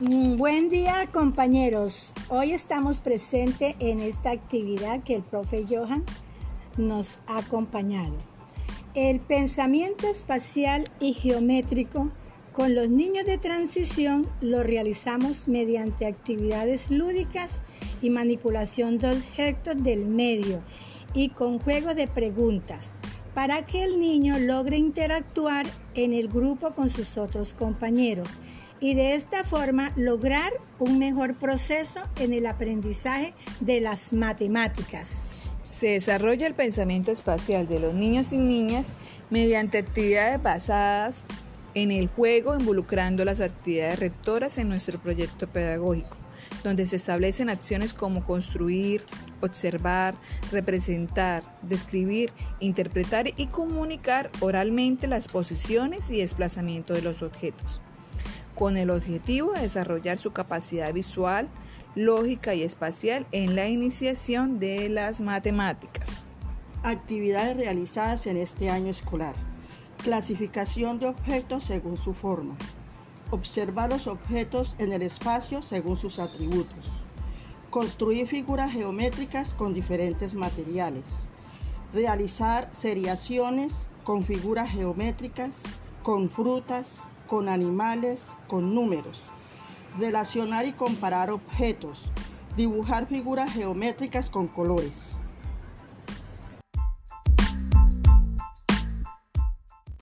Mm, buen día compañeros. Hoy estamos presentes en esta actividad que el profe Johan nos ha acompañado. El pensamiento espacial y geométrico con los niños de transición lo realizamos mediante actividades lúdicas y manipulación de objetos del medio y con juego de preguntas para que el niño logre interactuar en el grupo con sus otros compañeros y de esta forma lograr un mejor proceso en el aprendizaje de las matemáticas. Se desarrolla el pensamiento espacial de los niños y niñas mediante actividades basadas en el juego, involucrando las actividades rectoras en nuestro proyecto pedagógico, donde se establecen acciones como construir, observar, representar, describir, interpretar y comunicar oralmente las posiciones y desplazamiento de los objetos con el objetivo de desarrollar su capacidad visual, lógica y espacial en la iniciación de las matemáticas. Actividades realizadas en este año escolar. Clasificación de objetos según su forma. Observar los objetos en el espacio según sus atributos. Construir figuras geométricas con diferentes materiales. Realizar seriaciones con figuras geométricas, con frutas, con animales, con números. Relacionar y comparar objetos. Dibujar figuras geométricas con colores.